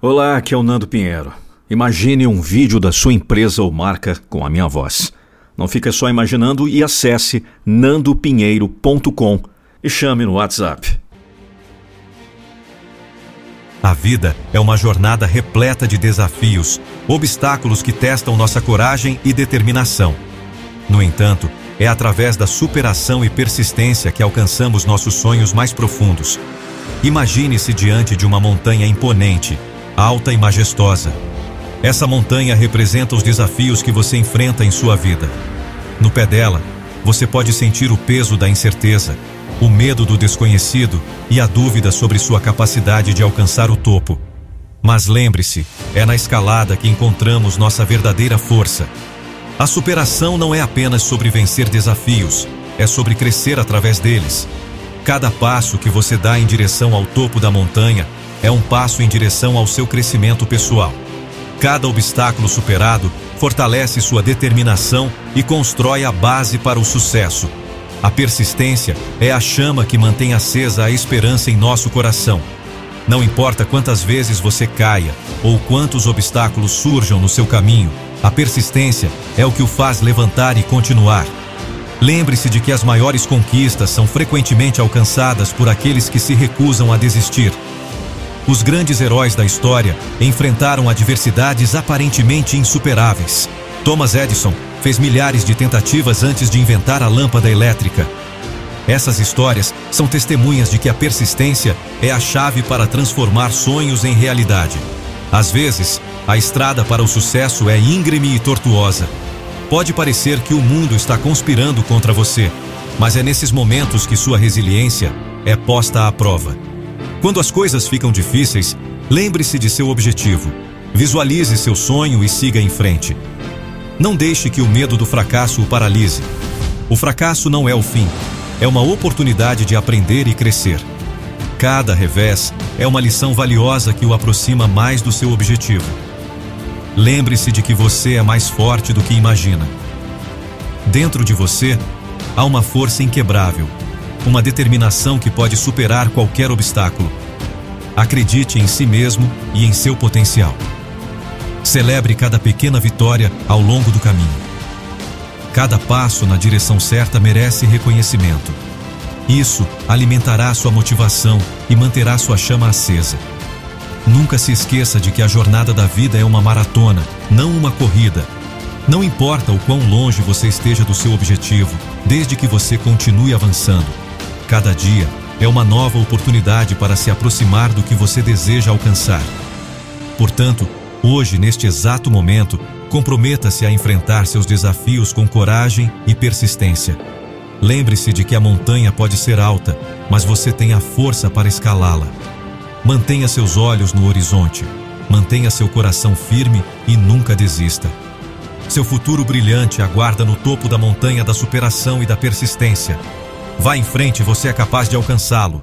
Olá, aqui é o Nando Pinheiro. Imagine um vídeo da sua empresa ou marca com a minha voz. Não fica só imaginando e acesse nandopinheiro.com e chame no WhatsApp. A vida é uma jornada repleta de desafios, obstáculos que testam nossa coragem e determinação. No entanto, é através da superação e persistência que alcançamos nossos sonhos mais profundos. Imagine-se diante de uma montanha imponente alta e majestosa. Essa montanha representa os desafios que você enfrenta em sua vida. No pé dela, você pode sentir o peso da incerteza, o medo do desconhecido e a dúvida sobre sua capacidade de alcançar o topo. Mas lembre-se, é na escalada que encontramos nossa verdadeira força. A superação não é apenas sobre vencer desafios, é sobre crescer através deles. Cada passo que você dá em direção ao topo da montanha é um passo em direção ao seu crescimento pessoal. Cada obstáculo superado fortalece sua determinação e constrói a base para o sucesso. A persistência é a chama que mantém acesa a esperança em nosso coração. Não importa quantas vezes você caia ou quantos obstáculos surjam no seu caminho, a persistência é o que o faz levantar e continuar. Lembre-se de que as maiores conquistas são frequentemente alcançadas por aqueles que se recusam a desistir. Os grandes heróis da história enfrentaram adversidades aparentemente insuperáveis. Thomas Edison fez milhares de tentativas antes de inventar a lâmpada elétrica. Essas histórias são testemunhas de que a persistência é a chave para transformar sonhos em realidade. Às vezes, a estrada para o sucesso é íngreme e tortuosa. Pode parecer que o mundo está conspirando contra você, mas é nesses momentos que sua resiliência é posta à prova. Quando as coisas ficam difíceis, lembre-se de seu objetivo. Visualize seu sonho e siga em frente. Não deixe que o medo do fracasso o paralise. O fracasso não é o fim, é uma oportunidade de aprender e crescer. Cada revés é uma lição valiosa que o aproxima mais do seu objetivo. Lembre-se de que você é mais forte do que imagina. Dentro de você há uma força inquebrável uma determinação que pode superar qualquer obstáculo. Acredite em si mesmo e em seu potencial. Celebre cada pequena vitória ao longo do caminho. Cada passo na direção certa merece reconhecimento. Isso alimentará sua motivação e manterá sua chama acesa. Nunca se esqueça de que a jornada da vida é uma maratona, não uma corrida. Não importa o quão longe você esteja do seu objetivo, desde que você continue avançando. Cada dia é uma nova oportunidade para se aproximar do que você deseja alcançar. Portanto, hoje, neste exato momento, comprometa-se a enfrentar seus desafios com coragem e persistência. Lembre-se de que a montanha pode ser alta, mas você tem a força para escalá-la. Mantenha seus olhos no horizonte, mantenha seu coração firme e nunca desista. Seu futuro brilhante aguarda no topo da montanha da superação e da persistência. Vá em frente, você é capaz de alcançá-lo.